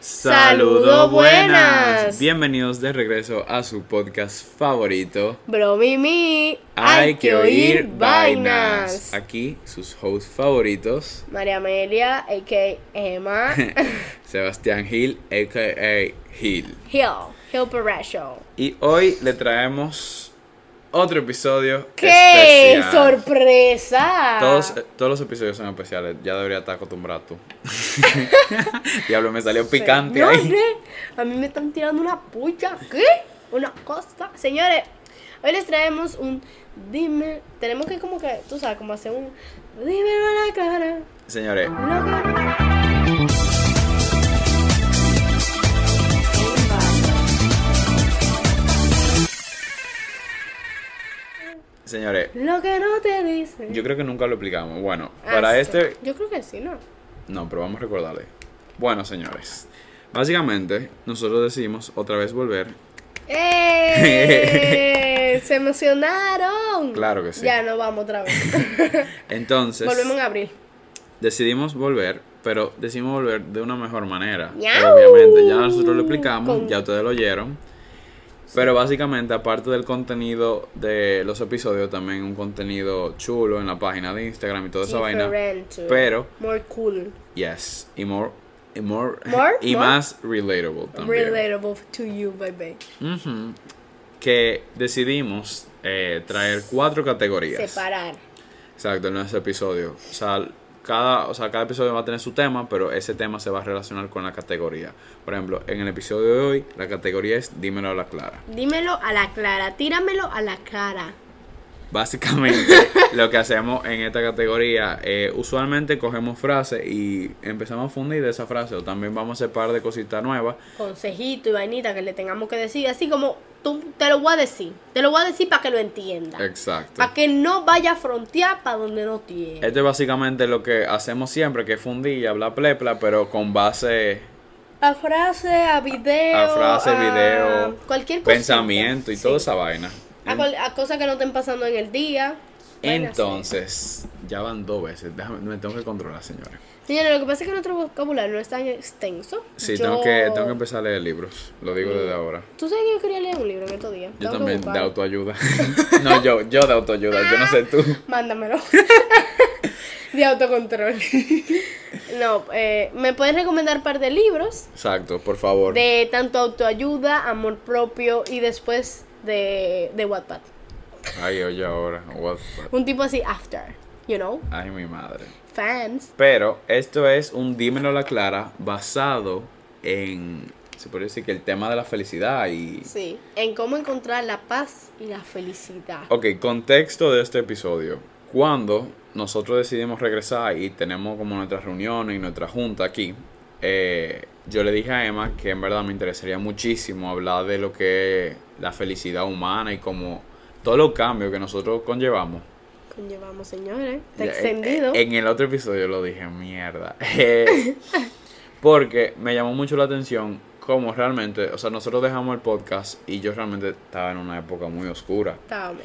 Saludos buenas. Bienvenidos de regreso a su podcast favorito. Bro Mimi, hay, que oír vainas. Aquí sus hosts favoritos. María Amelia, a.k.a. Emma. Sebastián Hill, a.k.a. Hill. Hill, Hill Show. Y hoy le traemos otro episodio ¡Qué especial. sorpresa! Todos, todos los episodios son especiales, ya debería estar acostumbrado tú. Diablo, me salió picante ahí. A mí me están tirando una pucha, ¿qué? Una cosa. Señores, hoy les traemos un dime, tenemos que como que, tú sabes, como hacer un dímelo a la cara. Señores. Señores. Lo que no te dice. Yo creo que nunca lo explicamos. Bueno, ah, para este. Yo creo que sí, ¿no? No, pero vamos a recordarle. Bueno, señores. Básicamente, nosotros decidimos otra vez volver. ¡Eh! ¡Se emocionaron! Claro que sí. Ya no vamos otra vez. Entonces. Volvemos en abril. Decidimos volver, pero decidimos volver de una mejor manera. Obviamente, ya nosotros lo explicamos, ya ustedes lo oyeron. Pero básicamente, aparte del contenido de los episodios, también un contenido chulo en la página de Instagram y toda esa vaina. Pero. More cool. Yes. Y more. Y, more, y más relatable también. Relatable to you, baby. Que decidimos eh, traer cuatro categorías. Separar. Exacto, en ese episodio. O sea, cada, o sea, cada episodio va a tener su tema, pero ese tema se va a relacionar con la categoría. Por ejemplo, en el episodio de hoy, la categoría es Dímelo a la clara. Dímelo a la clara, tíramelo a la cara. Básicamente, lo que hacemos en esta categoría, eh, usualmente cogemos frases y empezamos a fundir de esa frase, o también vamos a hacer par de cositas nuevas. Consejito y vainita que le tengamos que decir, así como tú, te lo voy a decir, te lo voy a decir para que lo entienda. Exacto. Para que no vaya a frontear para donde no tiene. Esto es básicamente lo que hacemos siempre, que es fundir y hablar plepla, pero con base a frase, a video. A frase, video. Cualquier cosa. Pensamiento y toda esa vaina. A, cosas que no estén pasando en el día. Entonces, ya van dos veces. Déjame, me tengo que controlar, señores. Señores, lo que pasa es que nuestro vocabulario no es tan extenso. Sí, tengo, que, tengo que empezar a leer libros. Lo digo desde ahora. ¿Tú sabes que yo quería leer un libro en estos días? Yo también, de autoayuda. no, yo, yo de autoayuda. Yo no sé tú. Mándamelo. de autocontrol. no, eh, ¿me puedes recomendar un par de libros? Exacto, por favor. De tanto autoayuda, amor propio y después de, de Wattpad. Ay, oye ahora, Wattpad. Un tipo así, after, you know. Ay, mi madre. Fans. Pero esto es un dímelo la clara basado en se puede decir que el tema de la felicidad y... Sí, en cómo encontrar la paz y la felicidad. Ok, contexto de este episodio. Cuando nosotros decidimos regresar y tenemos como nuestras reuniones y nuestra junta aquí, eh, yo le dije a Emma que en verdad me interesaría muchísimo hablar de lo que la felicidad humana y como todos los cambios que nosotros conllevamos. Conllevamos, señores. Está extendido. En el otro episodio lo dije, mierda. Eh, porque me llamó mucho la atención cómo realmente, o sea, nosotros dejamos el podcast y yo realmente estaba en una época muy oscura. Estábamos.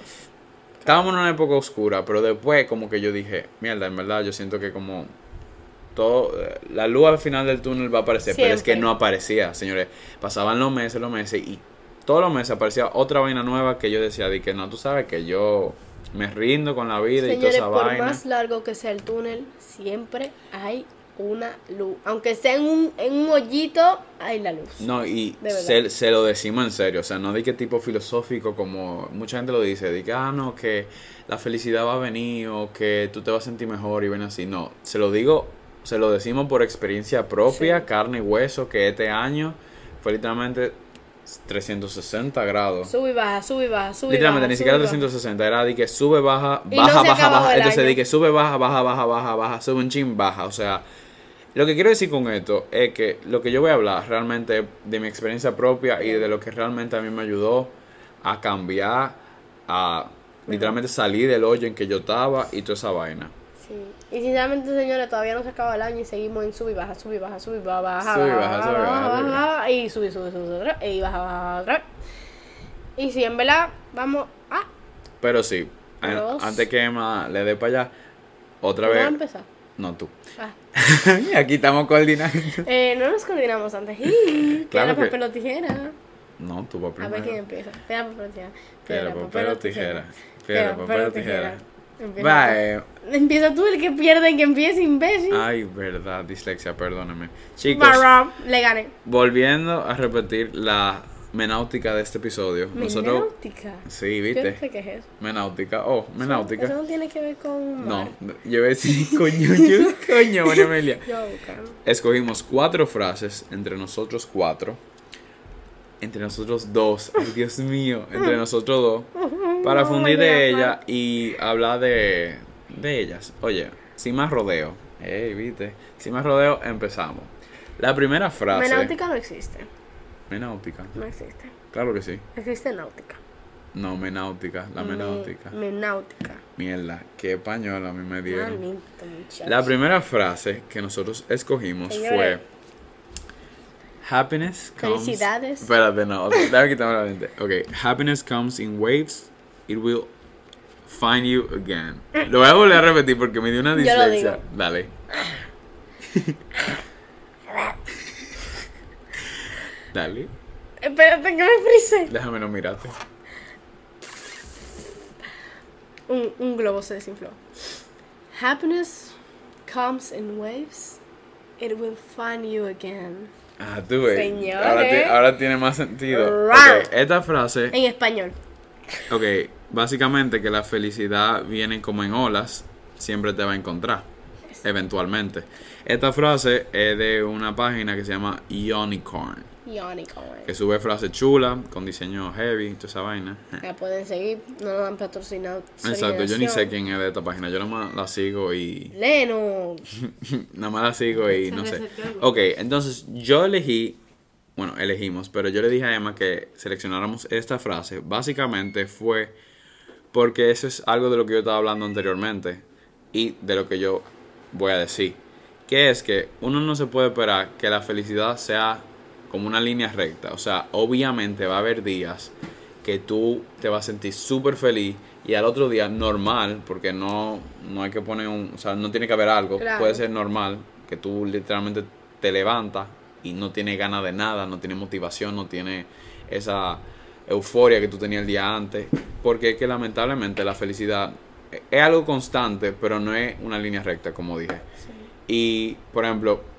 Estábamos en una época oscura, pero después como que yo dije, mierda, en verdad yo siento que como todo, la luz al final del túnel va a aparecer, pero es que no aparecía, señores. Pasaban los meses, los meses y todos los meses aparecía otra vaina nueva que yo decía, de que no, tú sabes que yo me rindo con la vida y toda esa por vaina. más largo que sea el túnel, siempre hay una luz. Aunque sea en un, en un hoyito, hay la luz. No, y se, se, lo decimos en serio. O sea, no de qué tipo filosófico como mucha gente lo dice. De que, ah, no, que la felicidad va a venir o que tú te vas a sentir mejor y ven así. No, se lo digo, se lo decimos por experiencia propia, carne y hueso, que este año fue literalmente 360 grados. Sube y baja, sube y baja, sube Literalmente, ni siquiera 360, era de que sube, baja, baja, baja, baja. Entonces, de que sube, baja, baja, baja, baja, baja, sube un chin, baja. O sea, lo que quiero decir con esto es que lo que yo voy a hablar realmente de mi experiencia propia y de lo que realmente a mí me ayudó a cambiar, a literalmente salir del hoyo en que yo estaba y toda esa vaina. Sí. Y sinceramente, señores, todavía no se acaba el año y seguimos en sub y baja, sub y baja, sub y baja, baja, sub y baja, sub y baja, baja, y sube, sube, sube, y baja, baja, baja. Y si en verdad vamos a... Pero sí, antes que Emma le dé para allá, otra vez... a empezar? No, tú. Ah. Aquí estamos coordinando. Eh, no nos coordinamos antes. Y, claro papel o tijera. No, tú primero. A ver quién empieza. Piedra, papel o tijera. Piedra, papel o tijera. Piedra, papel o tijera. Empieza, Empieza tú el que pierde y que empiece, imbécil. Ay, verdad, dislexia, perdóname. Chicos, le gané. Volviendo a repetir la menáutica de este episodio. ¿Menáutica? sí, ¿viste? Yo no sé qué es eso. Menáutica. Oh, menáutica. Eso, no tiene que ver con No, yo voy a decir, coño, yo, coño, María Amelia. Yo Escogimos cuatro frases entre nosotros cuatro. Entre nosotros dos. Ay, Dios mío. Entre nosotros dos. Para fundir de ella y hablar de, de ellas. Oye, sin más rodeo. Ey, viste. Sin más rodeo, empezamos. La primera frase. Menáutica no existe. Menáutica. No existe. Claro que sí. Existe náutica. No, menáutica, la menáutica. Menáutica. Mierda, qué español a mí me dieron. la primera frase que nosotros escogimos fue Happiness comes. Felicidades. Espérate, no, déjame quitarme la mente. Ok, happiness comes in waves, it will find you again. Lo voy a volver a repetir porque me dio una dislexia. Dale. Dale. Espérate que me frise. Déjame no mirarte. Un, un globo se desinfló. Happiness comes in waves. It will find you again. Ah, tú ves. Ahora, ahora, tiene más sentido. Okay, esta frase. En español. Ok, básicamente que la felicidad viene como en olas, siempre te va a encontrar. Eventualmente. Esta frase es de una página que se llama Unicorn. Que sube frases chulas, con diseño heavy, toda esa vaina. La pueden seguir, no lo han patrocinado. Exacto, yo ni sé quién es de esta página, yo nada más la sigo y... Leno. nada más la sigo y no sé. Ok, entonces yo elegí, bueno, elegimos, pero yo le dije a Emma que seleccionáramos esta frase. Básicamente fue porque eso es algo de lo que yo estaba hablando anteriormente y de lo que yo voy a decir. Que es que uno no se puede esperar que la felicidad sea como una línea recta. O sea, obviamente va a haber días que tú te vas a sentir súper feliz y al otro día normal, porque no, no hay que poner un, o sea, no tiene que haber algo, puede ser normal, que tú literalmente te levantas y no tienes ganas de nada, no tienes motivación, no tienes esa euforia que tú tenías el día antes, porque es que lamentablemente la felicidad es algo constante, pero no es una línea recta, como dije. Y, por ejemplo,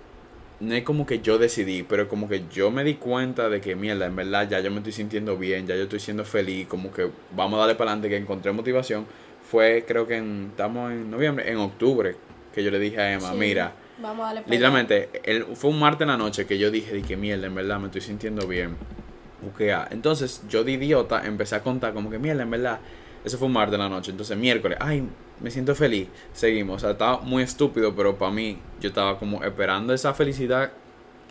no es como que yo decidí, pero como que yo me di cuenta de que mierda, en verdad ya yo me estoy sintiendo bien, ya yo estoy siendo feliz, como que vamos a darle para adelante, que encontré motivación. Fue creo que en, estamos en noviembre, en octubre, que yo le dije a Emma, mira, vamos a darle literalmente, el, fue un martes en la noche que yo dije de que mierda, en verdad me estoy sintiendo bien. Okay, entonces yo de idiota empecé a contar como que mierda, en verdad, eso fue un martes en la noche, entonces miércoles, ay, me siento feliz. Seguimos. O sea, estaba muy estúpido, pero para mí, yo estaba como esperando esa felicidad.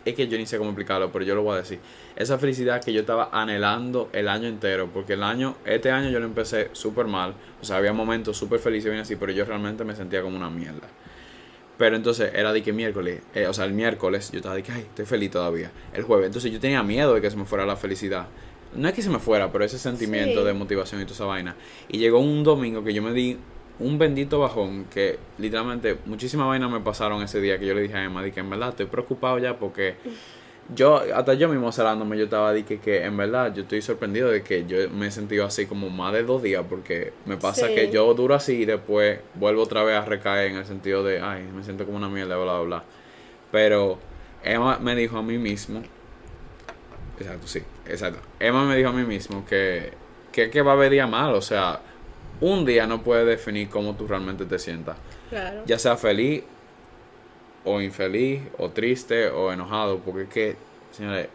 Es que yo ni sé cómo explicarlo, pero yo lo voy a decir. Esa felicidad que yo estaba anhelando el año entero. Porque el año, este año yo lo empecé súper mal. O sea, había momentos súper felices y bien así, pero yo realmente me sentía como una mierda. Pero entonces era de que miércoles, eh, o sea, el miércoles yo estaba de que, ay, estoy feliz todavía. El jueves, entonces yo tenía miedo de que se me fuera la felicidad. No es que se me fuera, pero ese sentimiento de motivación y toda esa vaina. Y llegó un domingo que yo me di un bendito bajón que literalmente muchísimas vainas me pasaron ese día que yo le dije a Emma, de que en verdad estoy preocupado ya porque yo, hasta yo mismo celándome, yo estaba de que, que en verdad yo estoy sorprendido de que yo me he sentido así como más de dos días porque me pasa que yo duro así y después vuelvo otra vez a recaer en el sentido de, ay, me siento como una mierda, bla, bla, bla. Pero Emma me dijo a mí mismo, exacto, sí, exacto. Emma me dijo a mí mismo que, que, que va a haber día mal, o sea, un día no puede definir cómo tú realmente te sientas. Claro. Ya sea feliz o infeliz o triste o enojado, porque es que, señores,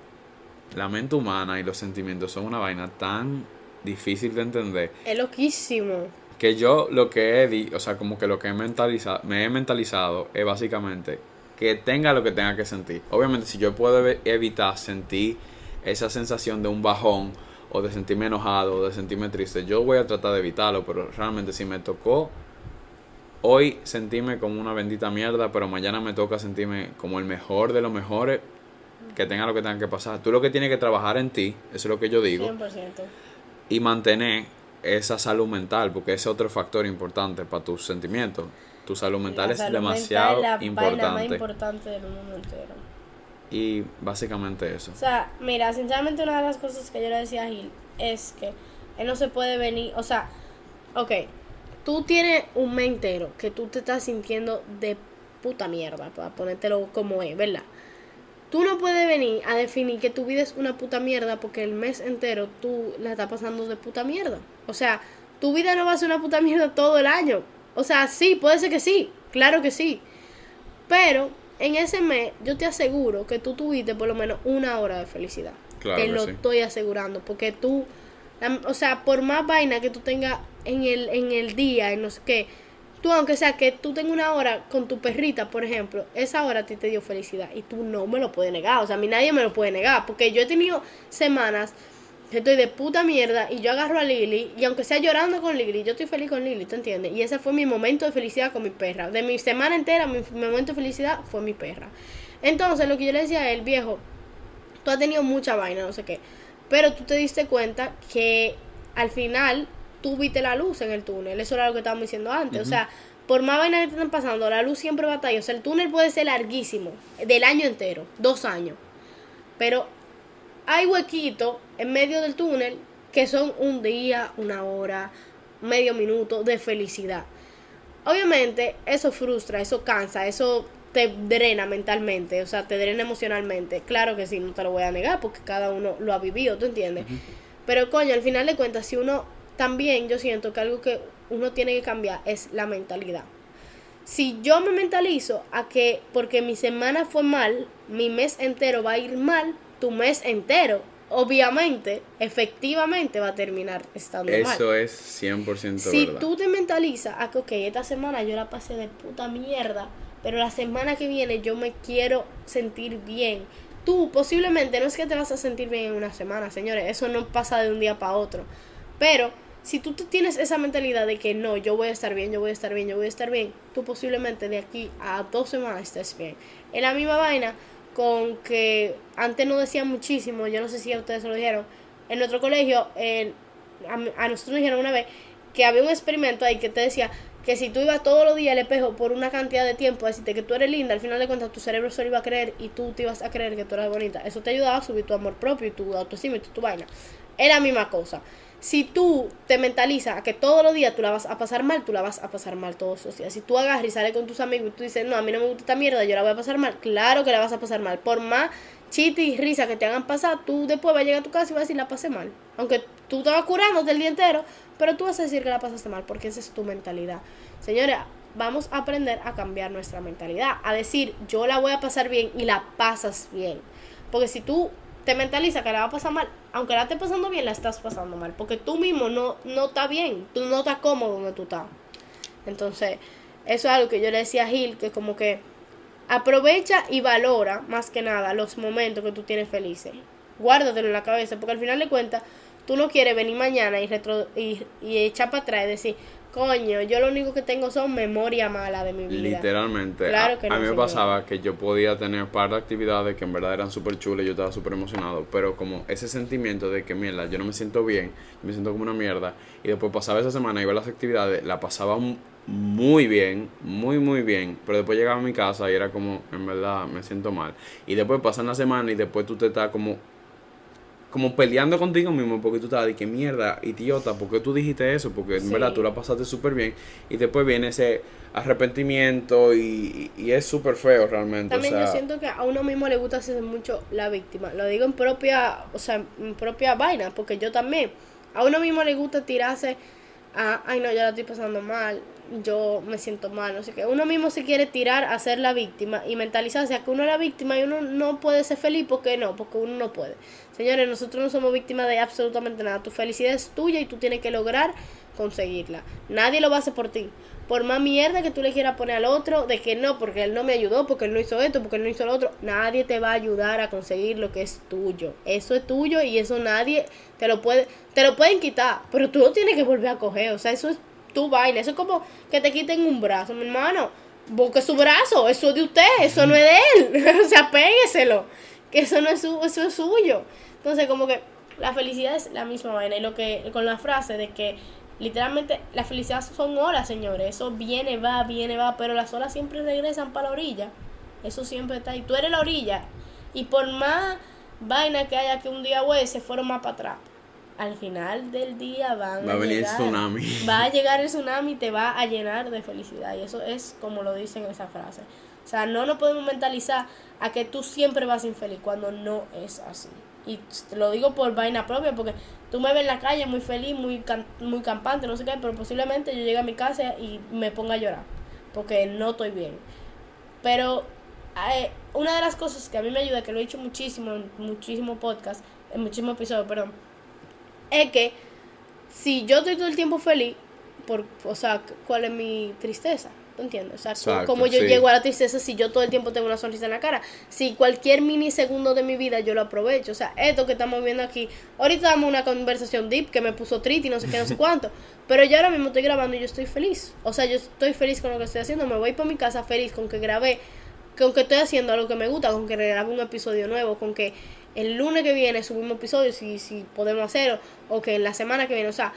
la mente humana y los sentimientos son una vaina tan difícil de entender. Es loquísimo. Que yo lo que he, o sea, como que lo que he mentalizado, me he mentalizado es básicamente que tenga lo que tenga que sentir. Obviamente, si yo puedo evitar sentir esa sensación de un bajón o de sentirme enojado o de sentirme triste, yo voy a tratar de evitarlo, pero realmente si me tocó hoy sentirme como una bendita mierda, pero mañana me toca sentirme como el mejor de los mejores, que tenga lo que tenga que pasar. Tú lo que tienes que trabajar en ti, eso es lo que yo digo, 100%. y mantener esa salud mental, porque ese es otro factor importante para tus sentimientos. tu salud mental es demasiado la importante. más importante del mundo entero. Y básicamente eso. O sea, mira, sinceramente una de las cosas que yo le decía a Gil es que él no se puede venir, o sea, ok, tú tienes un mes entero que tú te estás sintiendo de puta mierda, para ponértelo como es, ¿verdad? Tú no puedes venir a definir que tu vida es una puta mierda porque el mes entero tú la estás pasando de puta mierda. O sea, tu vida no va a ser una puta mierda todo el año. O sea, sí, puede ser que sí, claro que sí. Pero en ese mes yo te aseguro que tú tuviste por lo menos una hora de felicidad. Claro te lo sí. estoy asegurando. Porque tú, o sea, por más vaina que tú tengas en el, en el día, en no sé qué, tú aunque sea que tú tengas una hora con tu perrita, por ejemplo, esa hora a ti te dio felicidad y tú no me lo puedes negar. O sea, a mí nadie me lo puede negar. Porque yo he tenido semanas que estoy de puta mierda y yo agarro a Lily y aunque sea llorando con Lily, yo estoy feliz con Lily, ¿te entiendes? Y ese fue mi momento de felicidad con mi perra. De mi semana entera, mi, mi momento de felicidad fue mi perra. Entonces, lo que yo le decía a él, viejo, tú has tenido mucha vaina, no sé qué, pero tú te diste cuenta que al final tú viste la luz en el túnel. Eso era lo que estábamos diciendo antes. O sea, por más vaina que te estén pasando, la luz siempre va a estar ahí. O sea, el túnel puede ser larguísimo, del año entero, dos años. Pero hay huequitos en medio del túnel que son un día, una hora, medio minuto de felicidad. Obviamente, eso frustra, eso cansa, eso te drena mentalmente, o sea, te drena emocionalmente. Claro que sí, no te lo voy a negar porque cada uno lo ha vivido, ¿tú entiendes? Pero coño, al final de cuentas, si uno también, yo siento que algo que uno tiene que cambiar es la mentalidad. Si yo me mentalizo a que porque mi semana fue mal, mi mes entero va a ir mal, tu mes entero, obviamente, efectivamente va a terminar estando mal. Eso es 100% Si verdad. tú te mentalizas a que, ok, esta semana yo la pasé de puta mierda, pero la semana que viene yo me quiero sentir bien. Tú posiblemente no es que te vas a sentir bien en una semana, señores, eso no pasa de un día para otro. Pero si tú tienes esa mentalidad de que no, yo voy a estar bien, yo voy a estar bien, yo voy a estar bien, tú posiblemente de aquí a dos semanas estés bien. Es la misma vaina con que antes no decían muchísimo, yo no sé si a ustedes se lo dijeron, en nuestro colegio, a, nosotros nos dijeron una vez que había un experimento ahí que te decía que si tú ibas todos los días al espejo por una cantidad de tiempo a decirte que tú eres linda, al final de cuentas tu cerebro se lo iba a creer y tú te ibas a creer que tú eras bonita. Eso te ayudaba a subir tu amor propio y tu autoestima y tu, tu vaina. Es la misma cosa. Si tú te mentalizas a que todos los días tú la vas a pasar mal, tú la vas a pasar mal todos los días. Si tú agarras y sales con tus amigos y tú dices, no, a mí no me gusta esta mierda, yo la voy a pasar mal, claro que la vas a pasar mal. Por más chiste y risa que te hagan pasar, tú después vas a llegar a tu casa y vas a decir, la pasé mal. Aunque tú estabas curándote el día entero, pero tú vas a decir que la pasaste mal porque esa es tu mentalidad. Señores, vamos a aprender a cambiar nuestra mentalidad, a decir, yo la voy a pasar bien y la pasas bien. Porque si tú te mentalizas que la va a pasar mal, aunque la estés pasando bien, la estás pasando mal. Porque tú mismo no, no estás bien, tú no estás cómodo donde tú estás. Entonces, eso es algo que yo le decía a Gil, que como que aprovecha y valora más que nada los momentos que tú tienes felices. Guárdatelo en la cabeza, porque al final de cuentas, tú no quieres venir mañana y, retro, y, y echar para atrás y decir, coño, yo lo único que tengo son memoria mala de mi vida. Literalmente. Claro a, que a no, mí me señor. pasaba que yo podía tener un par de actividades que en verdad eran súper chulas y yo estaba súper emocionado. Pero como ese sentimiento de que, mierda, yo no me siento bien, me siento como una mierda. Y después pasaba esa semana y iba a las actividades, la pasaba mu- muy bien, muy, muy bien. Pero después llegaba a mi casa y era como, en verdad, me siento mal. Y después pasan la semana y después tú te estás como como peleando contigo mismo porque tú estás de que mierda, idiota, ¿por qué tú dijiste eso? Porque en Sí. verdad tú la pasaste súper bien y después viene ese arrepentimiento y, y es súper feo realmente. También o sea, yo siento que a uno mismo le gusta hacer mucho la víctima. Lo digo en propia, o sea, en propia vaina, porque yo también. A uno mismo le gusta tirarse a, ay no, yo la estoy pasando mal, yo me siento mal, no sé qué. Uno mismo se quiere tirar a ser la víctima y mentalizarse a que uno es la víctima y uno no puede ser feliz porque no, porque uno no puede. Señores, nosotros no somos víctimas de absolutamente nada. Tu felicidad es tuya y tú tienes que lograr conseguirla. Nadie lo va a hacer por ti. Por más mierda que tú le quieras poner al otro, de que no, porque él no me ayudó, porque él no hizo esto, porque él no hizo lo otro, nadie te va a ayudar a conseguir lo que es tuyo. Eso es tuyo y eso nadie te lo puede, te lo pueden quitar, pero tú lo tienes que volver a coger. O sea, eso es tu vaina. Eso es como que te quiten un brazo, mi hermano. Busque su brazo, eso es de usted, eso no es de él. o sea, pégueselo. Que eso no es su, eso es suyo. Entonces, como que la felicidad es la misma vaina. Y lo que, con la frase de que Literalmente, la felicidad son horas, señores. Eso viene, va, viene, va, pero las olas siempre regresan para la orilla. Eso siempre está ahí. Tú eres la orilla. Y por más vaina que haya que un día, güey, se fueron más para atrás. Al final del día van va a, venir el tsunami. Va a llegar el tsunami y te va a llenar de felicidad. Y eso es como lo dicen esa frase. O sea, no nos podemos mentalizar a que tú siempre vas infeliz cuando no es así. Y te lo digo por vaina propia, porque tú me ves en la calle muy feliz, muy, muy campante, no sé qué, pero posiblemente yo llegue a mi casa y me ponga a llorar, porque no estoy bien. Pero eh, una de las cosas que a mí me ayuda, que lo he dicho muchísimo en muchísimos podcasts, en muchísimos episodios, perdón, es que si yo estoy todo el tiempo feliz, por, o sea, ¿cuál es mi tristeza? ¿Tú entiendes? O sea, como yo llego a la tristeza si yo todo el tiempo tengo una sonrisa en la cara. Si cualquier minisegundo de mi vida yo lo aprovecho. O sea, esto que estamos viendo aquí. Ahorita damos una conversación deep que me puso triste y no sé qué, no sé cuánto. Pero yo ahora mismo estoy grabando y yo estoy feliz. O sea, yo estoy feliz con lo que estoy haciendo. Me voy para mi casa feliz con que grabé. Con que estoy haciendo algo que me gusta. Con que grabé un episodio nuevo. Con que el lunes que viene subimos episodios si, si podemos hacerlo. O que en la semana que viene. O sea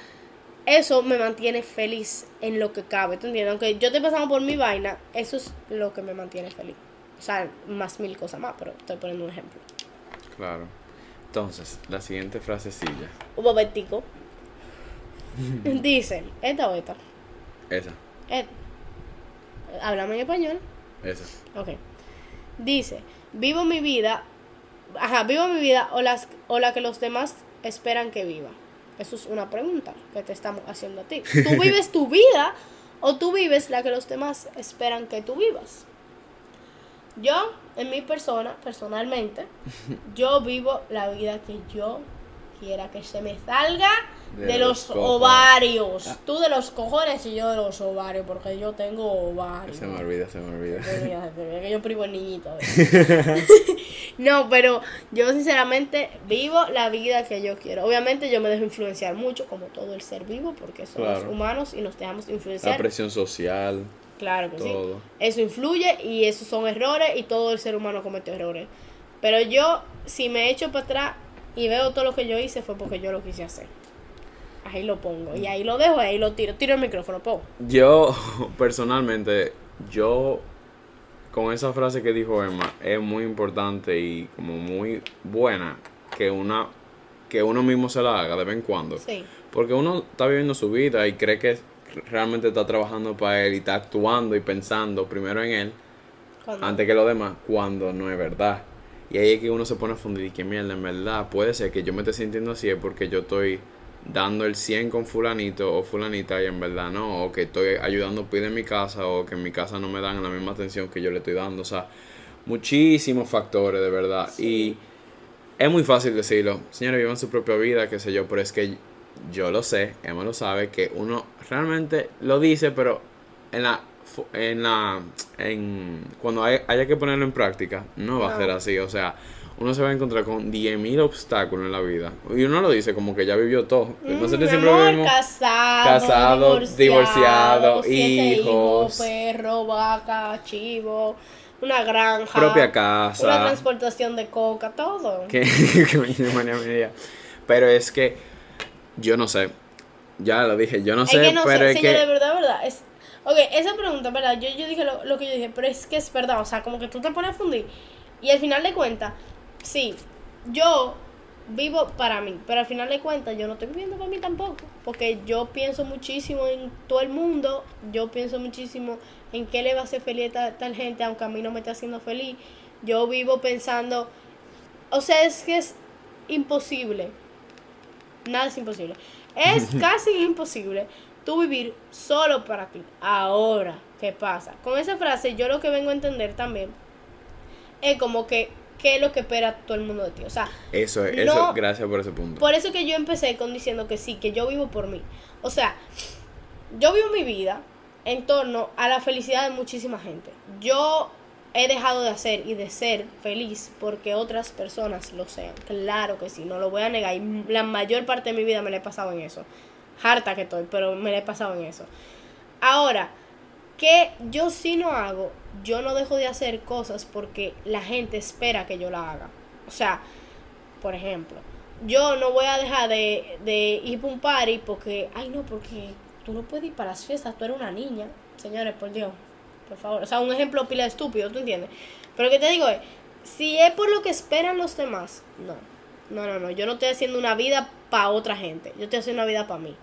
eso me mantiene feliz en lo que cabe, ¿tú entiendes? Aunque yo te pasando por mi vaina, eso es lo que me mantiene feliz. O sea, más mil cosas más, pero estoy poniendo un ejemplo. Claro. Entonces, la siguiente frasecilla. Un momentico. Dice, ¿esta o esta? Esa. Háblame en español. Esa. Ok. Dice, vivo mi vida, ajá, vivo mi vida o, las, o la que los demás esperan que viva. Eso es una pregunta que te estamos haciendo a ti. ¿Tú vives tu vida o tú vives la que los demás esperan que tú vivas? Yo, en mi persona, personalmente, yo vivo la vida que yo quiera que se me salga de, los, ovarios. Ah. Tú de los cojones y yo de los ovarios, porque yo tengo ovarios. Se me olvida, se me olvida. que yo privo el niñito. no, pero yo sinceramente vivo la vida que yo quiero. Obviamente yo me dejo influenciar mucho, como todo el ser vivo, porque somos humanos y nos dejamos influenciar. La presión social. Claro que sí. Eso influye y esos son errores y todo el ser humano comete errores. Pero yo, si me echo para atrás y veo todo lo que yo hice, fue porque yo lo quise hacer ahí lo pongo. Y ahí lo dejo, ahí lo tiro. Tiro el micrófono, po. Yo, personalmente, yo, con esa frase que dijo Emma, es muy importante y como muy buena que una que uno mismo se la haga de vez en cuando. Sí. Porque uno está viviendo su vida y cree que realmente está trabajando para él y está actuando y pensando primero en él antes que lo demás, cuando no es verdad. Y ahí es que uno se pone a fundir y que mierda, en verdad, puede ser que yo me esté sintiendo así es porque yo estoy dando el 100 con fulanito o fulanita y en verdad no, o que estoy ayudando pide en mi casa o que en mi casa no me dan la misma atención que yo le estoy dando, o sea, muchísimos factores de verdad. Y es muy fácil decirlo, señores, vivan su propia vida, qué sé yo, pero es que yo lo sé, Emma lo sabe, que uno realmente lo dice, pero en la en la en cuando haya que ponerlo en práctica no va a ser así. O sea uno se va a encontrar con 10.000 obstáculos en la vida. Y uno lo dice como que ya vivió todo. Mm, Nosotros siempre amor, casado, casado, divorciado, hijos, perro, vaca, chivo, una granja, propia casa, una transportación de coca, todo. Que. Pero es que yo no sé. Ya lo dije, yo no sé, que no pero sé, es que de verdad, verdad, es Ok, esa pregunta, ¿verdad? Yo, yo dije lo, lo, que yo dije, pero es que es verdad, o sea, como que tú te pones a fundir y al final de cuentas, sí, yo vivo para mí, pero al final de cuentas yo no estoy viviendo para mí tampoco, porque yo pienso muchísimo en todo el mundo, yo pienso muchísimo en qué le va a hacer feliz a tal, gente, aunque a mí no me esté haciendo feliz. Yo vivo pensando, o sea, es que es imposible, nada es imposible, es casi imposible tú vivir solo para ti. Ahora, ¿qué pasa? Con esa frase yo lo que vengo a entender también es como que qué es lo que espera todo el mundo de ti. O sea, eso, eso, gracias por ese punto. Por eso que yo empecé con diciendo que sí, que yo vivo por mí. O sea, yo vivo mi vida en torno a la felicidad de muchísima gente. Yo he dejado de hacer y de ser feliz porque otras personas lo sean. Claro que sí, no lo voy a negar. Y la mayor parte de mi vida me la he pasado en eso. Harta que estoy, pero me la he pasado en eso. Ahora, que yo sí no hago, yo no dejo de hacer cosas porque la gente espera que yo la haga. O sea, por ejemplo, yo no voy a dejar de, de ir para un party porque, ay no, porque tú no puedes ir para las fiestas, tú eres una niña. Señores, por Dios, por favor. O sea, un ejemplo pila estúpido, ¿tú entiendes? Pero lo que te digo es, si es por lo que esperan los demás, no. No, no, no. Yo no estoy haciendo una vida para otra gente. Yo estoy haciendo una vida para mí.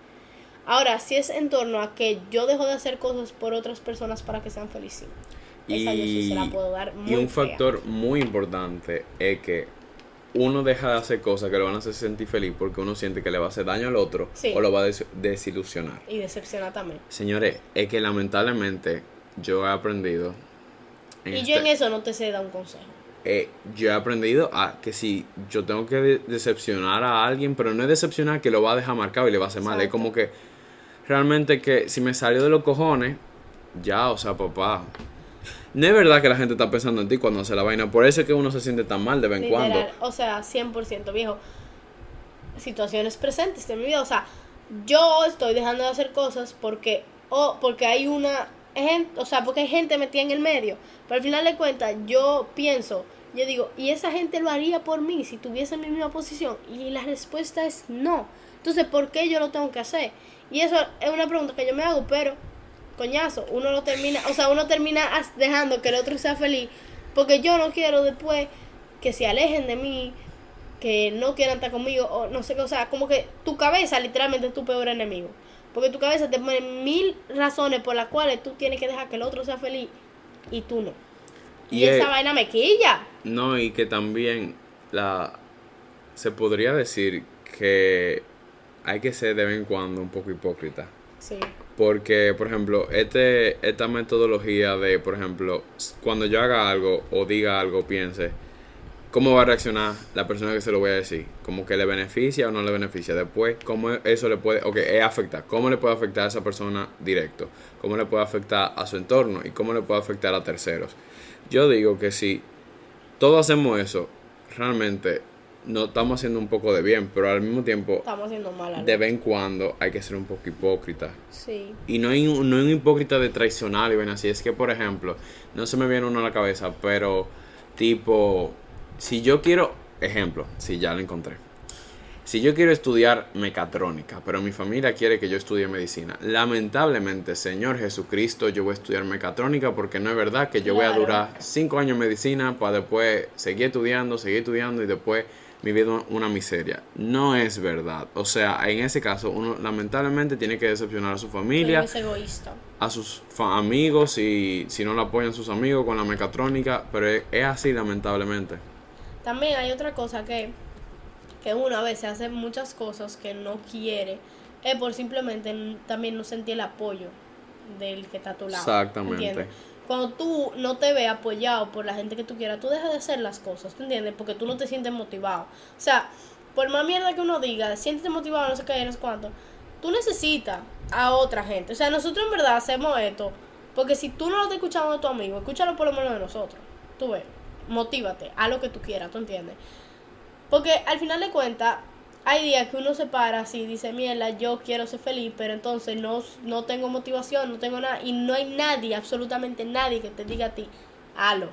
Ahora, si es en torno a que yo dejo de hacer cosas por otras personas para que sean felices. Esa yo sí se la puedo dar muy Y un factor muy importante es que uno deja de hacer cosas que lo van a hacer sentir feliz porque uno siente que le va a hacer daño al otro o lo va a desilusionar. Y decepcionar también. Señores, es que lamentablemente yo he aprendido. y yo en este eso no te sé dar un consejo. Eh, yo he aprendido a que si yo tengo que decepcionar a alguien, pero no es decepcionar que lo va a dejar marcado y le va a hacer mal. Es como que realmente que si me salió de los cojones, ya, o sea, papá. No es verdad que la gente está pensando en ti cuando hace la vaina. Por eso es que uno se siente tan mal de vez en cuando. O sea, 100% viejo. Situaciones presentes de mi vida. O sea, yo estoy dejando de hacer cosas porque, o porque hay una gente, o sea, porque hay gente metida en el medio. Pero al final de cuentas, yo pienso, yo digo, ¿y esa gente lo haría por mí si tuviese mi misma posición? Y la respuesta es no. Entonces, ¿por qué yo lo tengo que hacer? Y eso es una pregunta que yo me hago, pero, coñazo, uno lo termina, o sea, uno termina dejando que el otro sea feliz, porque yo no quiero después que se alejen de mí, que no quieran estar conmigo, o no sé qué, o sea, como que tu cabeza literalmente es tu peor enemigo. Porque tu cabeza te pone mil razones por las cuales tú tienes que dejar que el otro sea feliz y tú no. Y, esa vaina me quilla. No, y que también la se podría decir que hay que ser de vez en cuando un poco hipócrita. Porque, por ejemplo, este, esta metodología de, por ejemplo, cuando yo haga algo o diga algo, piense, ¿cómo va a reaccionar la persona que se lo voy a decir? ¿Cómo que le beneficia o no le beneficia? Después, ¿cómo eso le puede, ok, es afectar? ¿Cómo le puede afectar a esa persona directo? ¿Cómo le puede afectar a su entorno? ¿Y cómo le puede afectar a terceros? Yo digo que si todos hacemos eso, realmente no estamos haciendo un poco de bien, pero al mismo tiempo estamos haciendo mal. De vez en cuando hay que ser un poco hipócrita. Sí. Y no hay, no hay un hipócrita de traicionar y ven así. Es que, por ejemplo, no se me viene uno a la cabeza, pero tipo, si yo quiero, ejemplo, si ya lo encontré. Si yo quiero estudiar mecatrónica, pero mi familia quiere que yo estudie medicina, lamentablemente, Señor Jesucristo, yo voy a estudiar mecatrónica porque no es verdad que yo voy a durar cinco años en medicina para después seguir estudiando, seguir estudiando y después mi vida una miseria. No es verdad. O sea, en ese caso, uno lamentablemente tiene que decepcionar a su familia, a sus amigos, y si no lo apoyan sus amigos con la mecatrónica, pero es, así lamentablemente. También hay otra cosa que, que uno a veces hace muchas cosas que no quiere, es por simplemente también no sentir el apoyo del que está a tu lado. Exactamente cuando tú no te ves apoyado por la gente que tú quieras, tú dejas de hacer las cosas, ¿tú entiendes? Porque tú no te sientes motivado. O sea, por más mierda que uno diga, siéntete motivado, no sé qué, no cuánto, tú necesitas a otra gente. O sea, nosotros en verdad hacemos esto, porque si tú no lo estás escuchando de tu amigo, escúchalo por lo menos de nosotros. Tú ves, motívate, a lo que tú quieras, ¿tú entiendes? Porque al final de cuentas, hay días que uno se para así dice, mierda, yo quiero ser feliz, pero entonces no, no tengo motivación, no tengo nada. Y no hay nadie, absolutamente nadie que te diga a ti, halo.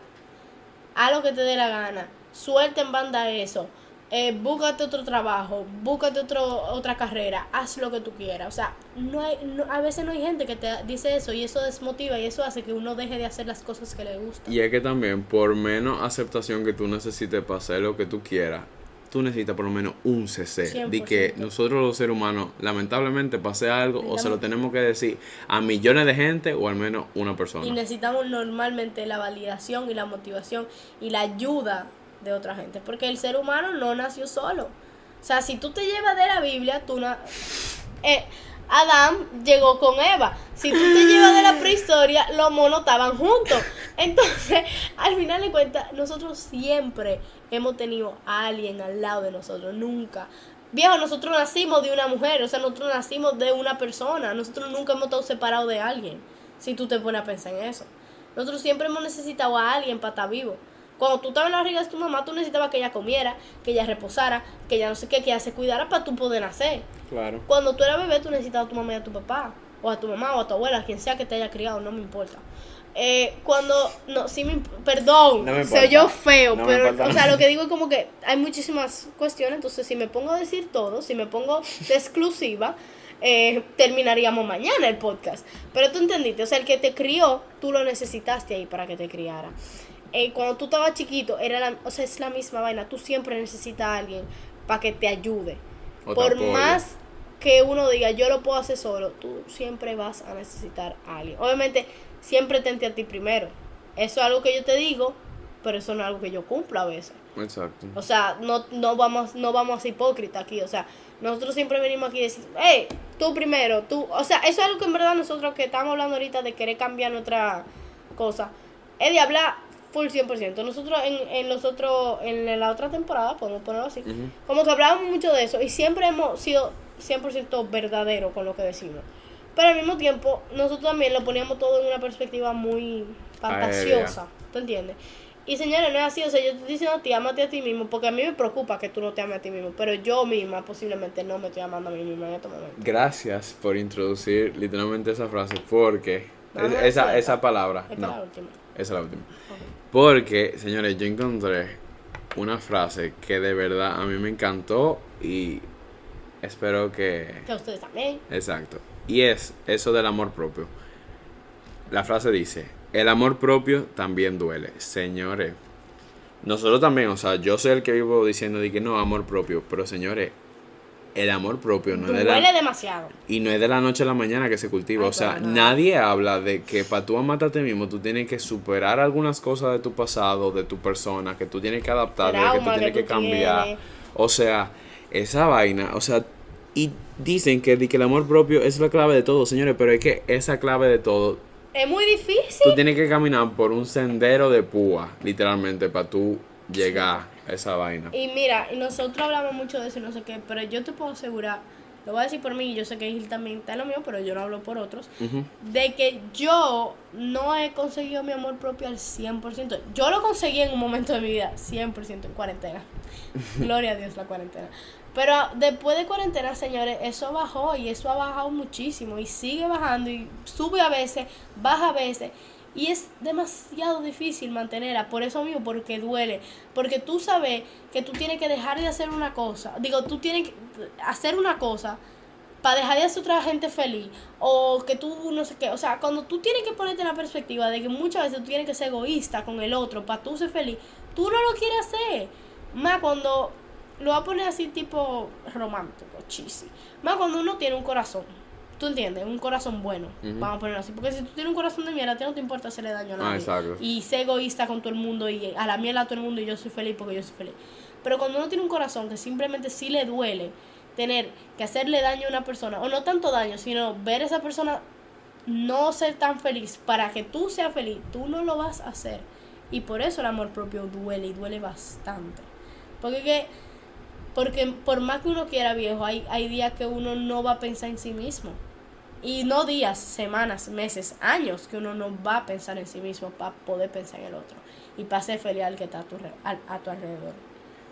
Halo que te dé la gana. Suelta en banda eso. Eh, búscate otro trabajo, búscate otro, otra carrera, haz lo que tú quieras. O sea, no hay, a veces no hay gente que te dice eso y eso desmotiva y eso hace que uno deje de hacer las cosas que le gustan. Y es que también, por menos aceptación que tú necesites para hacer lo que tú quieras, tú necesitas por lo menos un CC. De que nosotros los seres humanos, lamentablemente, pase algo o se lo tenemos que decir a millones de gente o al menos una persona. Y necesitamos normalmente la validación y la motivación y la ayuda de otra gente. Porque el ser humano no nació solo. O sea, si tú te llevas de la Biblia, tú no... Eh, Adán llegó con Eva. Si tú te llevas de la prehistoria, los monos estaban juntos. Entonces, al final de cuentas, nosotros siempre hemos tenido a alguien al lado de nosotros. Nunca. Viejo, nosotros nacimos de una mujer, o sea, nosotros nacimos de una persona. Nosotros nunca hemos estado separados de alguien. Si tú te pones a pensar en eso. Nosotros siempre hemos necesitado a alguien para estar vivo. Cuando tú estabas en la barriga de tu mamá, tú necesitabas que ella comiera, que ella reposara, que ella no sé qué, que ella se cuidara para tú poder nacer. Claro. Cuando tú eras bebé, tú necesitabas a tu mamá y a tu papá, o a tu mamá, o a tu abuela, quien sea que te haya criado, no me importa. Eh, cuando, no, sí me, perdón, no se oyó feo, pero, o sea, lo que digo es como que hay muchísimas cuestiones, entonces si me pongo a decir todo, si me pongo de exclusiva, eh, terminaríamos mañana el podcast. Pero tú entendiste, o sea, el que te crió, tú lo necesitaste ahí para que te criara. Eh, cuando tú estabas chiquito, era la, o sea, es la misma vaina, tú siempre necesitas a alguien para que te ayude. Por más que uno diga, yo lo puedo hacer solo, tú siempre vas a necesitar a alguien. Obviamente, siempre tente a ti primero. Eso es algo que yo te digo, pero eso no es algo que yo cumplo a veces. Exacto. O sea, no, no, vamos, no vamos a ser hipócritas aquí. O sea, nosotros siempre venimos aquí y decimos, hey, tú primero, tú. O sea, eso es algo que en verdad nosotros que estamos hablando ahorita de querer cambiar nuestra cosa, es de hablar full 100%. Nosotros en, en los otros, en la otra temporada, podemos ponerlo así, como que hablábamos mucho de eso y siempre hemos sido 100% verdaderos con lo que decimos. Pero al mismo tiempo, nosotros también lo poníamos todo en una perspectiva muy fantasiosa. ¿Tú entiendes? Y señores, no es así. O sea, yo te estoy diciendo ti, amate a ti mismo, porque a mí me preocupa que tú no te ames a ti mismo. Pero yo misma posiblemente no me estoy amando a mí misma en este momento. Gracias por introducir literalmente esa frase, porque esa, esa palabra. No, es la última. Esa es la última. Porque, señores, yo encontré una frase que de verdad a mí me encantó y espero que... Que ustedes también. Exacto. Y es eso del amor propio. La frase dice, el amor propio también duele. Señores, nosotros también, o sea, yo soy el que vivo diciendo de que no, amor propio, pero señores, el amor propio no duele es de la... demasiado. Y no es de la noche a la mañana que se cultiva. o sea, nadie habla de que para tú amarte a ti mismo, tú tienes que superar algunas cosas de tu pasado, de tu persona, que tú tienes que adaptar, que tú tienes que, cambiar. O sea, esa vaina, o sea, y dicen que, que el amor propio es la clave de todo, señores, pero es que esa clave de todo... Es muy difícil. Tú tienes que caminar por un sendero de púa, literalmente, para tú llegar a esa vaina. Y mira, nosotros hablamos mucho de eso, no sé qué, pero yo te puedo asegurar, lo voy a decir por mí, y yo sé que Gil también está en lo mío, pero yo no hablo por otros, de que yo no he conseguido mi amor propio al 100%. Yo lo conseguí en un momento de mi vida, 100% en cuarentena. Gloria a Dios la cuarentena. Pero después de cuarentena, señores, eso bajó y eso ha bajado muchísimo y sigue bajando y sube a veces, baja a veces. Y es demasiado difícil mantenerla, por eso mismo, porque duele. Porque tú sabes que tú tienes que dejar de hacer una cosa. Digo, tú tienes que hacer una cosa para dejar de hacer otra gente feliz. O que tú no sé qué. O sea, cuando tú tienes que ponerte en la perspectiva de que muchas veces tú tienes que ser egoísta con el otro para tú ser feliz, tú no lo quieres hacer. Más cuando lo voy a poner así tipo romántico, cheesy. Más cuando uno tiene un corazón. ¿Tú entiendes? Un corazón bueno. Vamos a ponerlo así. Porque si tú tienes un corazón de mierda, a ti no te importa hacerle daño a ah, nadie. Ah, y ser egoísta con todo el mundo y a la mierda a todo el mundo y yo soy feliz porque yo soy feliz. Pero cuando uno tiene un corazón que simplemente sí le duele tener que hacerle daño a una persona, o no tanto daño, sino ver a esa persona no ser tan feliz para que tú seas feliz, tú no lo vas a hacer. Y por eso el amor propio duele y duele bastante. Porque que porque por más que uno quiera viejo, hay, hay días que uno no va a pensar en sí mismo. Y no días, semanas, meses, años que uno no va a pensar en sí mismo para poder pensar en el otro. Y para ser feliz al que está a tu, a, tu alrededor.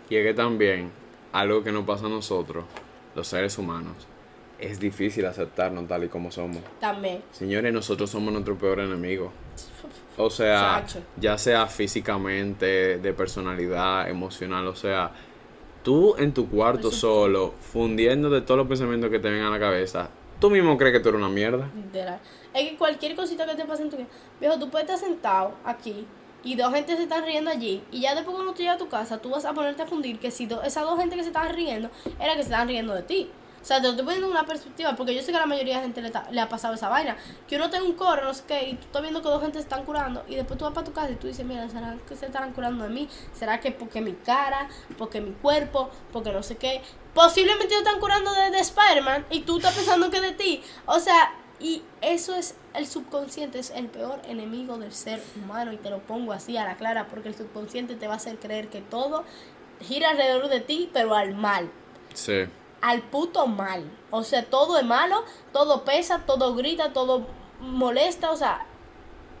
Y es que también, algo que nos pasa a nosotros, los seres humanos, es difícil aceptarnos tal y como somos. También. Señores, nosotros somos nuestro peor enemigo. O sea, ya sea físicamente, de personalidad, emocional, o sea, tú en tu cuarto solo, fundiendo de todos los pensamientos que te vengan a la cabeza, tú mismo crees que tú eres una mierda. Es que cualquier cosita que te pase en tu vida, viejo, tú puedes estar sentado aquí y dos gente se están riendo allí y ya después cuando tú llegas a tu casa, tú vas a ponerte a fundir que si esas dos gente que se estaban riendo, era que se estaban riendo de ti. O sea, te estoy poniendo una perspectiva, porque yo sé que a la mayoría de gente le, ha pasado esa vaina. Que uno tenga un coro, no sé qué, y tú estás viendo que dos gente se están curando, y después tú vas para tu casa y tú dices, mira, ¿será que se estarán curando de mí? ¿Será que porque mi cara, porque mi cuerpo, porque no sé qué? Posiblemente ellos están curando de, de Spider-Man, y tú estás pensando que de ti. O sea, y eso es, el subconsciente es el peor enemigo del ser humano, y te lo pongo así a la clara, porque el subconsciente te va a hacer creer que todo gira alrededor de ti, pero al mal. Sí al puto mal. O sea, todo es malo, todo pesa, todo grita, todo molesta, o sea,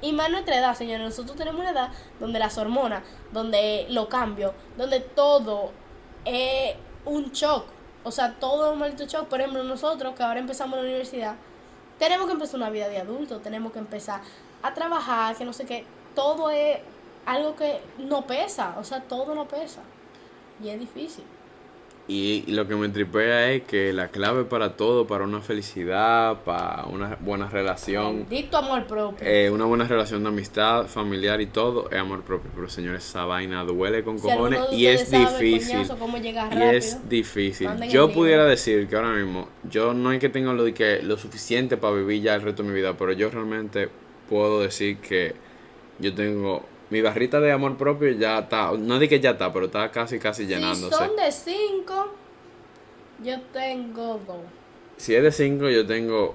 y más nuestra edad, señores. Nosotros tenemos una edad donde las hormonas, donde lo cambio, donde todo es un shock. O sea, todo es un maldito shock. Por ejemplo, nosotros que ahora empezamos la universidad, tenemos que empezar una vida de adulto, tenemos que empezar a trabajar, que no sé qué, todo es algo que no pesa, o sea, todo no pesa. Y es difícil. Y lo que me tripea es que la clave para todo, para una felicidad, para una buena relación. Dicto amor propio. Eh, una buena relación de amistad, familiar y todo, es amor propio. Pero señores, esa vaina duele con cojones y es difícil. y es difícil. yo pudiera decir que ahora mismo, yo no hay que tenga lo, de que, lo suficiente para vivir ya el resto de mi vida, pero yo realmente puedo decir que yo tengo mi barrita de amor propio ya está, no di que ya está, pero está casi, casi llenándose. Si son de 5, yo tengo 2. Si es de 5, yo tengo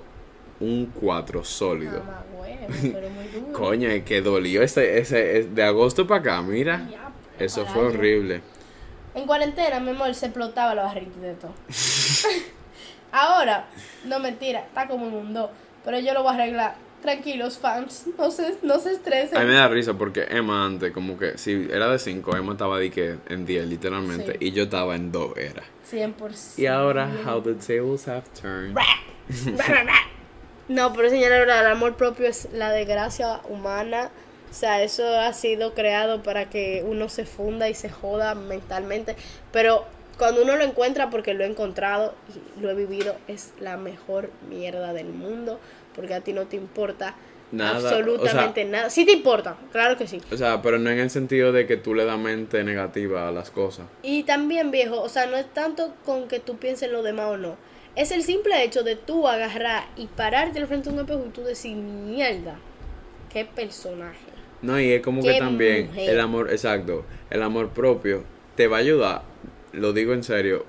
un 4 sólido. Ah, pero muy duro. Coño, es que dolió ese, ese, de agosto para acá, mira. eso fue horrible. En cuarentena, mi amor, se explotaba la barrita de todo. Ahora, no mentira, está como un mundo. Pero yo lo voy a arreglar tranquilos fans, no se, no se estresen. A mí me da risa porque Emma antes, como que si era de 5, Emma estaba de que en 10 literalmente, y yo estaba en 2 era. 100%. Y ahora, how the tables have turned. no, pero señora, el amor propio es la desgracia humana. O sea, eso ha sido creado para que uno se funda y se joda mentalmente. Pero cuando uno lo encuentra, porque lo he encontrado y lo he vivido, es la mejor mierda del mundo porque a ti no te importa nada, absolutamente nada. Sí te importa, claro que sí. O sea, pero no en el sentido de que tú le das mente negativa a las cosas. Y también, viejo, o sea, no es tanto con que tú pienses lo demás o no. Es el simple hecho de tú agarrar y pararte al frente de un espejo y tú decir, mierda, qué personaje. No, y es como que también el amor, exacto, el amor propio te va a ayudar, lo digo en serio,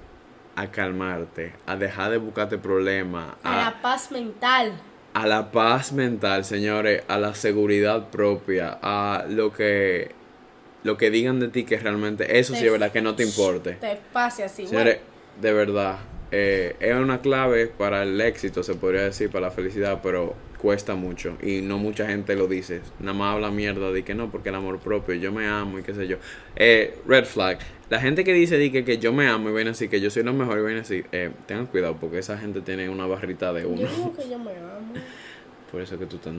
a calmarte, a dejar de buscarte problemas. a la paz mental a la paz mental, señores, a la seguridad propia, a lo que lo que digan de ti que realmente eso sí es verdad que no te importe. Te pase así. Señores, de verdad, eh, es una clave para el éxito, se podría decir, para la felicidad, pero cuesta mucho y no mucha gente lo dice. Nada más habla mierda de que no, porque el amor propio, yo me amo y qué sé yo. Eh, red flag. La gente que dice que, que yo me amo y ven así, que yo soy lo mejor y ven así, eh, tengan cuidado porque esa gente tiene una barrita de uno. Yo digo que yo me amo. Por eso que tú estás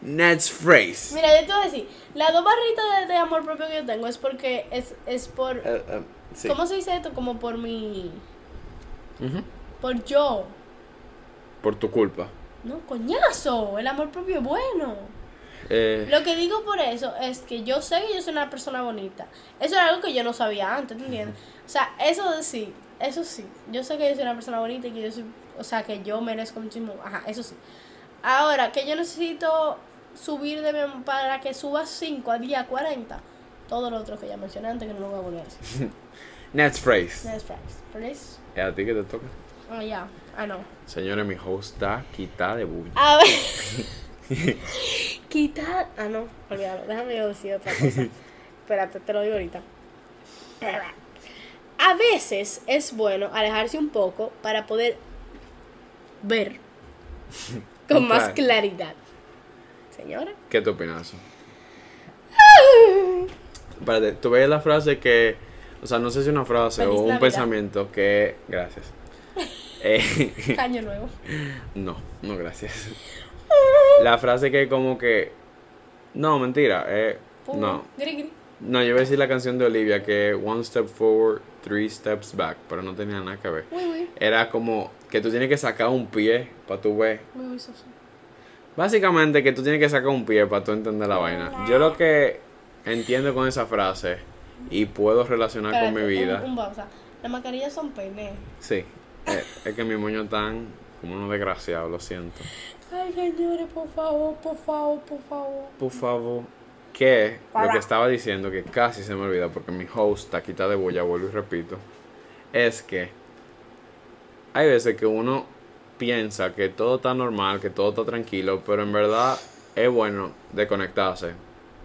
Next phrase. Mira, yo te voy a decir, las dos barritas de, amor propio que yo tengo es porque es, es por... Eh, ¿Cómo se dice esto? Como por mi... Por yo. Por tu culpa. No, coñazo, el amor propio es bueno. Eh, Lo que digo por eso es que yo sé que yo soy una persona bonita. Eso era algo que yo no sabía antes, ¿te entiendes? O sea, eso sí, eso sí. Yo sé que yo soy una persona bonita y que yo soy, o sea, que yo merezco muchísimo. Ajá, eso sí. Ahora, que yo necesito subir de para que suba 5 a día 40. Todo lo otro que ya mencioné antes que no lo voy a volver a decir. Next phrase. Next phrase. Phrase. ¿Es a ti que te toca? Ah, ya. Ah, no. Señores, mi host está quitada de bulla. A ver. Quita. Ah, no, olvídalo. Déjame yo decir otra cosa. Espérate, te lo digo ahorita. A veces es bueno alejarse un poco para poder ver con más claridad. Señora. ¿Qué te opinas? Espérate, tú ves la frase que. O sea, no sé si una frase o un pensamiento que. Gracias. Eh, Año nuevo. No, no, gracias. La frase que como que... No, mentira. Eh, no. No, yo voy a decir la canción de Olivia que one step forward, three steps back, pero no tenía nada que ver. Era como que tú tienes que sacar un pie para tu ver. Básicamente que tú tienes que sacar un pie para tú entender la vaina. Yo lo que entiendo con esa frase y puedo relacionar con mi vida. Un, Las mascarillas son pene. Sí. Es que mi moño tan como uno desgraciado, lo siento. Ay, señores, por favor, por favor, por favor. Por favor. Que lo que estaba diciendo, que casi se me olvida porque mi host está quita de boya, vuelvo y repito, es que hay veces que uno piensa que todo está normal, que todo está tranquilo, pero en verdad es bueno desconectarse.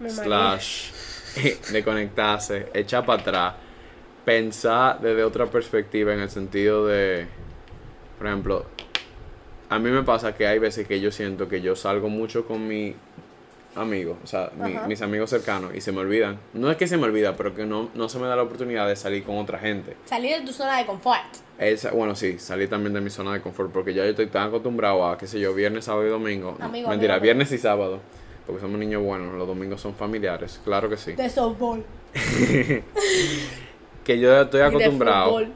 slash, desconectarse, echar para atrás, pensar desde otra perspectiva en el sentido de, por ejemplo, a mí me pasa que hay veces que yo siento que yo salgo mucho con mi amigos, o sea, mis amigos cercanos, y se me olvidan. No es que se me olvida, pero que no, no se me da la oportunidad de salir con otra gente. Salir de tu zona de confort. Esa, bueno, sí, salir también de mi zona de confort, porque ya yo estoy tan acostumbrado a, qué sé yo, viernes, sábado y domingo. Mentira, viernes y sábado, porque somos niños buenos, los domingos son familiares, claro que sí. De softball. que yo estoy acostumbrado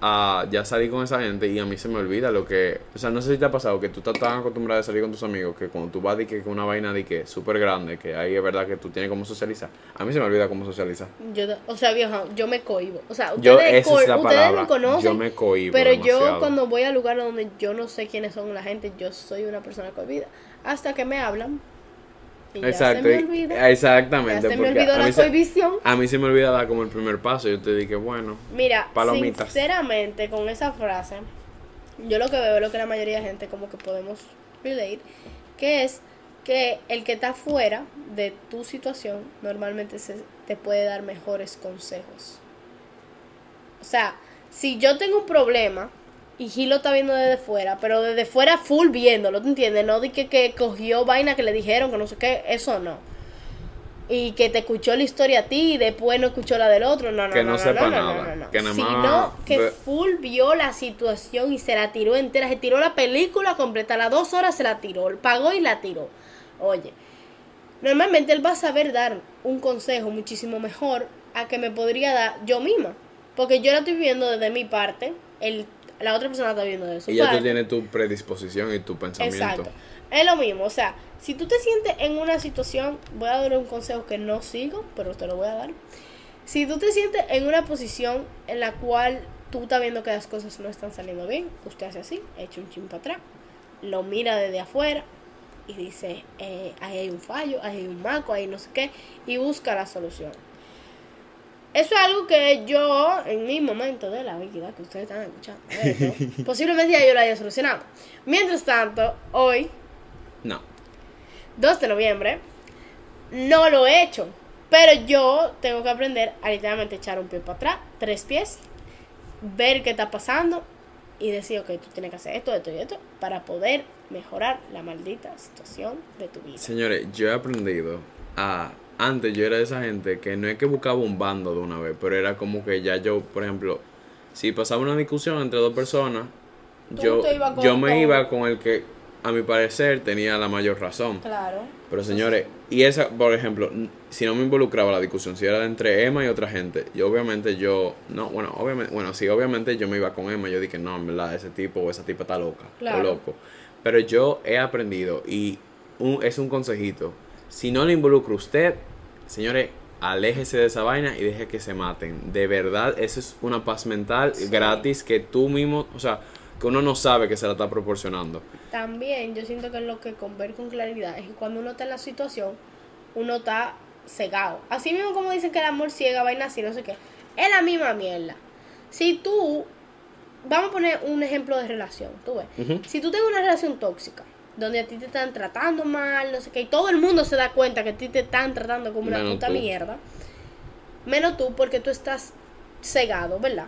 a ya salir con esa gente y a mí se me olvida lo que... O sea, no sé si te ha pasado que tú estás tan acostumbrado a salir con tus amigos que cuando tú vas de que con una vaina de que súper grande, que ahí es verdad que tú tienes como socializar. A mí se me olvida cómo socializar. Yo, o sea, viejo, yo me cohibo. O sea, ustedes, yo, esa ustedes me conocen. Yo me cohibo Pero yo cuando voy a lugares donde yo no sé quiénes son la gente, yo soy una persona cohibida. Hasta que me hablan Exacto, exactamente. se me olvidó la prohibición. A mí se me olvida dar como el primer paso. Yo te dije, bueno, mira, sinceramente, con esa frase, yo lo que veo es lo que la mayoría de gente como que podemos relate, que es que el que está fuera de tu situación normalmente se, te puede dar mejores consejos. O sea, si yo tengo un problema y Gil lo está viendo desde fuera, pero desde fuera full viéndolo, ¿tú entiendes? No de que, que cogió vaina que le dijeron, que no sé qué, eso no. Y que te escuchó la historia a ti y después no escuchó la del otro, no, no, que no, no, sepa nada. Que nada Sino que full vio la situación y se la tiró entera, se tiró la película completa, a las dos horas se la tiró, pagó y la tiró. Oye, normalmente él va a saber dar un consejo muchísimo mejor a que me podría dar yo misma. Porque yo la estoy viendo desde mi parte, el la otra persona está viendo eso. Y ya tú tienes tu predisposición y tu pensamiento. Exacto. Es lo mismo, o sea, si tú te sientes en una situación, voy a dar un consejo que no sigo, pero te lo voy a dar. Si tú te sientes en una posición en la cual tú estás viendo que las cosas no están saliendo bien, usted hace así, echa un chin para atrás, lo mira desde afuera y dice, eh, ahí hay un fallo, ahí hay un maco, ahí no sé qué, y busca la solución. Eso es algo que yo, en mi momento de la vida, que ustedes están escuchando, posiblemente ya yo lo haya solucionado. Mientras tanto, hoy, no. 2 de noviembre, no lo he hecho. Pero yo tengo que aprender a literalmente echar un pie para atrás, tres pies, ver qué está pasando y decir, ok, tú tienes que hacer esto, esto y esto para poder mejorar la maldita situación de tu vida. Señores, yo he aprendido a antes yo era de esa gente que no es que buscaba un bando de una vez, pero era como que ya yo, por ejemplo, si pasaba una discusión entre dos personas, yo, yo me iba con el que a mi parecer tenía la mayor razón. Claro. Pero señores, y esa, por ejemplo, si no me involucraba la discusión, si era entre Emma y otra gente, yo obviamente yo, no, bueno, obviamente, bueno, sí, obviamente yo me iba con Emma, yo dije, no, en verdad, ese tipo o esa tipa está loca, o loco. Pero yo he aprendido y un, es un consejito, si no le involucra usted, Señores, aléjese de esa vaina y deje que se maten. De verdad, eso es una paz mental gratis que tú mismo, o sea, que uno no sabe que se la está proporcionando. También yo siento que lo que con ver con claridad es que cuando uno está en la situación, uno está cegado. Así mismo como dicen que el amor ciega, vaina así, no sé qué. Es la misma mierda. Si tú, vamos a poner un ejemplo de relación, tú ves. Si tú tienes una relación tóxica, donde a ti te están tratando mal, no sé qué, y todo el mundo se da cuenta que a ti te están tratando como una puta mierda. Menos tú, porque tú estás cegado, ¿verdad?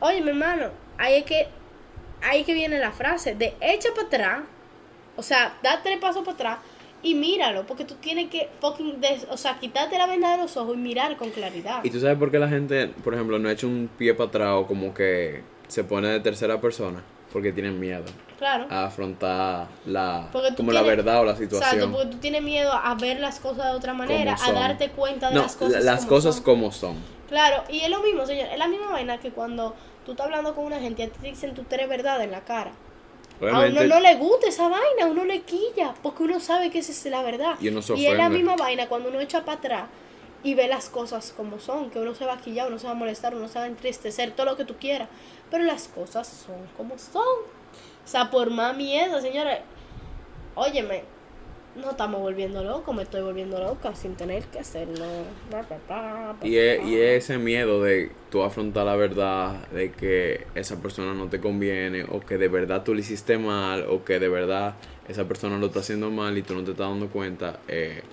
Oye, mi hermano, ahí es que, ahí que viene la frase de echa para atrás, o sea, da tres pasos para atrás y míralo, porque tú tienes que fucking, o sea, quitarte la venda de los ojos y mirar con claridad. ¿Y tú sabes por qué la gente, por ejemplo, no echa un pie para atrás o como que se pone de tercera persona? Porque tienen miedo. Claro. A afrontar la, como la verdad o la situación. Exacto, porque tú tienes miedo a ver las cosas de otra manera, a darte cuenta de las cosas. Las cosas como son. Claro, y es lo mismo, señor. Es la misma vaina que cuando tú estás hablando con una gente y te dicen tú tres verdad en la cara. A uno no le gusta esa vaina, a uno le quilla, porque uno sabe que esa es la verdad. Y es la misma vaina cuando uno echa para atrás y ve las cosas como son, que uno se va a quillar, uno se va a molestar, uno se va a entristecer, todo lo que tú quieras, pero las cosas son como son. O sea, por más miedo, señores, óyeme, no estamos volviendo locos, me estoy volviendo loca sin tener que hacerlo. Y es, y ese miedo de tú afrontar la verdad, de que esa persona no te conviene, o que de verdad tú le hiciste mal, o que de verdad esa persona lo está haciendo mal y tú no te estás dando cuenta. Eh,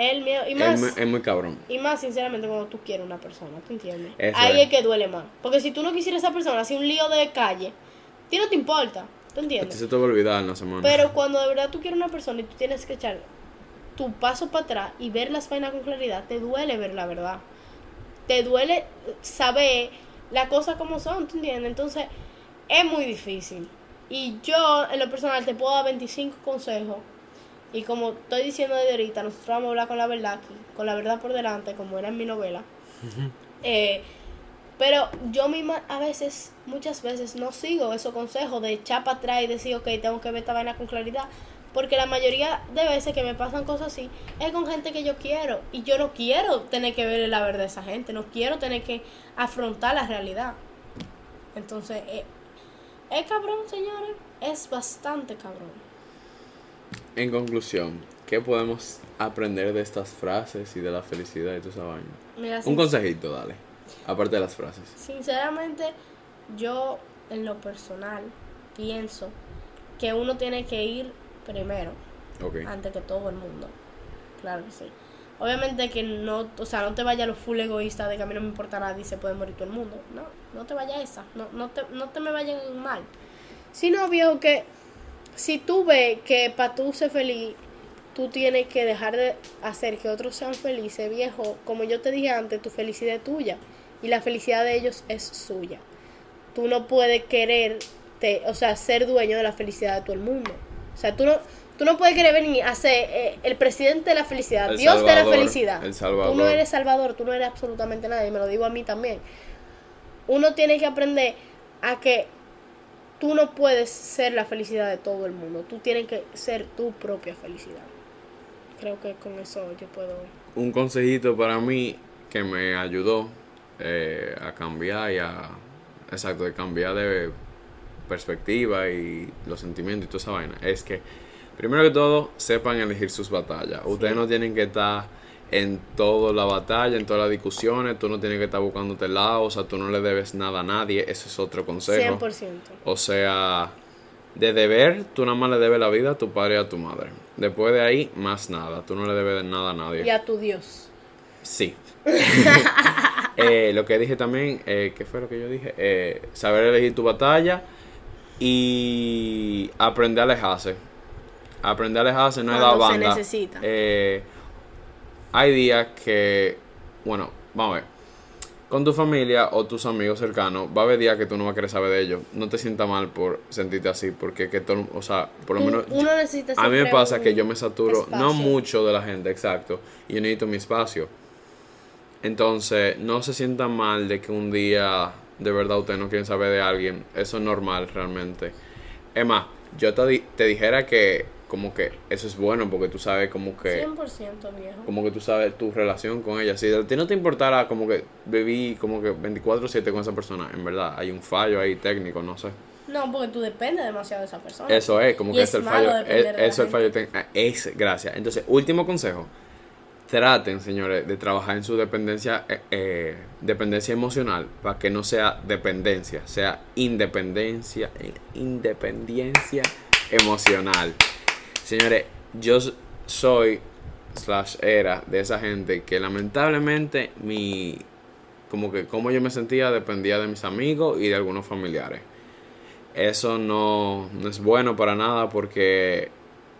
el miedo, y más, es, muy, cabrón. Y más, sinceramente, cuando tú quieres una persona, ¿tú entiendes? Ahí es. que duele más. Porque si tú no quisieras a esa persona, así un lío de calle, a ti no te importa. ¿Tú entiendes? se te va a olvidar en la semana. Pero cuando de verdad tú quieres una persona y tú tienes que echar, tu paso para atrás y ver las vainas con claridad, te duele ver la verdad. Te duele saber las cosas como son, ¿tú entiendes? Entonces, es muy difícil. Y yo, en lo personal, te puedo dar 25 consejos. Y como estoy diciendo desde ahorita, nosotros vamos a hablar con la verdad aquí, con la verdad por delante, como era en mi novela. eh, pero yo misma a veces, muchas veces, no sigo esos consejos de echar para atrás y decir, ok, tengo que ver esta vaina con claridad. Porque la mayoría de veces que me pasan cosas así es con gente que yo quiero. Y yo no quiero tener que ver la verdad de esa gente. No quiero tener que afrontar la realidad. Entonces, eh, es cabrón, señores. Es bastante cabrón. En conclusión, ¿qué podemos aprender de estas frases y de la felicidad y toda esa vaina? Un consejito, dale. Aparte de las frases. Sinceramente, yo en lo personal pienso que uno tiene que ir primero. Antes que todo el mundo. Claro que sí. Obviamente que no, o sea, no te vaya lo full egoísta de que a mí no me importa nada y se puede morir todo el mundo. No, no te vaya esa. No, no, te, no te me vayan mal. Sino, viejo, que si tú ves que para tú ser feliz, tú tienes que dejar de hacer que otros sean felices, viejo. Como yo te dije antes, tu felicidad es tuya y la felicidad de ellos es suya. Tú no puedes querer, o sea, ser dueño de la felicidad de todo el mundo. O sea, tú no, tú no puedes querer venir a ser eh, el presidente de la felicidad, Dios de la felicidad. Tú no eres salvador, tú no eres absolutamente nada, y me lo digo a mí también. Uno tiene que aprender a que tú no puedes ser la felicidad de todo el mundo, tú tienes que ser tu propia felicidad. Creo que con eso yo puedo... Un consejito para mí que me ayudó eh, a cambiar y a... Exacto, de cambiar de perspectiva y los sentimientos y toda esa vaina, es que primero que todo sepan elegir sus batallas. Ustedes no tienen que estar en toda la batalla, en todas las discusiones, tú no tienes que estar buscándote lado, o sea, tú no le debes nada a nadie, ese es otro consejo. 100%. O sea, de deber, tú nada más le debes la vida a tu padre y a tu madre. Después de ahí, más nada, tú no le debes nada a nadie. Y a tu Dios. Sí. Eh, lo que dije también, eh, ¿qué fue lo que yo dije? Eh, saber elegir tu batalla y aprender a alejarse. Aprender a alejarse no es la banda. Se necesita. Eh, hay días que, bueno, vamos a ver. Con tu familia o tus amigos cercanos, va a haber días que tú no vas a querer saber de ellos. No te sientas mal por sentirte así, porque que todo, o sea, por lo menos. Uno necesita A mí me pasa que yo me saturo, no mucho de la gente, exacto. Y yo necesito mi espacio. Entonces, no se sientan mal de que un día de verdad ustedes no quieren saber de alguien, eso es normal realmente. Es más, yo te, te dijera que como que eso es bueno porque tú sabes como que 100% viejo. como que tú sabes tu relación con ella. Si a ti no te importara como que viví como que 24/7 con esa persona en verdad hay un fallo ahí técnico no sé. No porque tú dependes demasiado de esa persona. Eso es como que es el fallo es, eso es el fallo es gracias. Entonces último consejo traten, señores, de trabajar en su dependencia, eh, eh, dependencia emocional para que no sea dependencia, sea independencia, independencia emocional. Señores, yo soy slash era de esa gente que lamentablemente mi como que como yo me sentía dependía de mis amigos y de algunos familiares. Eso no, no es bueno para nada porque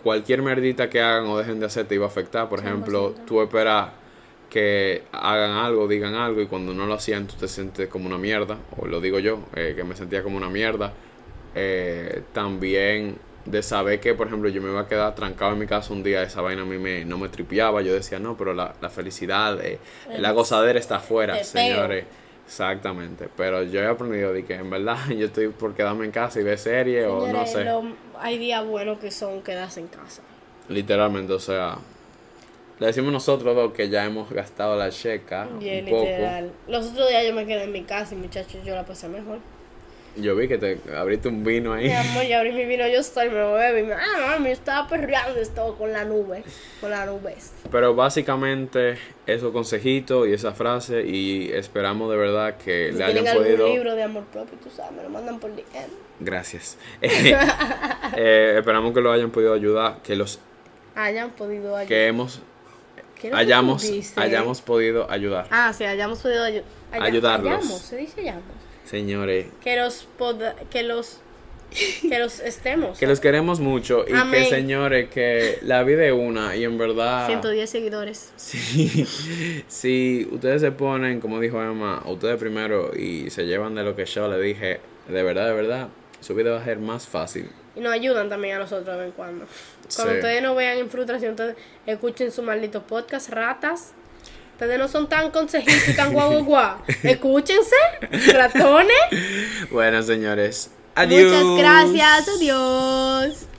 cualquier merdita que hagan o dejen de hacer te iba a afectar. Por ejemplo, tú esperas que hagan algo, digan algo y cuando no lo hacían tú te sientes como una mierda, o lo digo yo, eh, que me sentía como una mierda. Eh, también de saber que, por ejemplo, yo me iba a quedar trancado en mi casa un día, esa vaina a mí me, no me tripeaba, yo decía, no, pero la, la felicidad, eh, la gozadera está afuera, señores. Exactamente, pero yo he aprendido de que en verdad yo estoy por quedarme en casa y ver series o no sé. hay días buenos que son quedarse en casa. Literalmente, o sea, le decimos nosotros dos que ya hemos gastado la checa un literal. poco. Los otros días yo me quedé en mi casa y muchachos yo la pasé mejor. Yo vi que te abriste un vino ahí. Mi amor, yo abrí mi vino, yo estoy, me bebo y me, ah, me estaba perreando esto con la nube, con la nubes. Pero básicamente esos consejitos y esa frase y esperamos de verdad que le hayan podido... un libro de amor propio, tú sabes, me lo mandan por DM. Gracias. eh, esperamos que lo hayan podido ayudar, que los... Hayan podido ayudar. Que hemos... hayamos, hayamos podido ayudar. Ah, sí, hayamos podido ayudar. ayudarlos. Hayamos, se dice hayamos. Señores. Que los, que los que los estemos. Que los queremos mucho y que señores, que la vida es una y en verdad... 110 seguidores. Sí, si ustedes se ponen, como dijo Emma, ustedes primero y se llevan de lo que yo le dije, de verdad, de verdad, su vida va a ser más fácil. Y nos ayudan también a nosotros de vez en cuando. Cuando ustedes no vean en frustración, ustedes escuchen su maldito podcast, ratas. Ustedes no son tan consejitos y tan guau guau. Escúchense, ratones. Bueno, señores. Adiós. Muchas gracias. Adiós.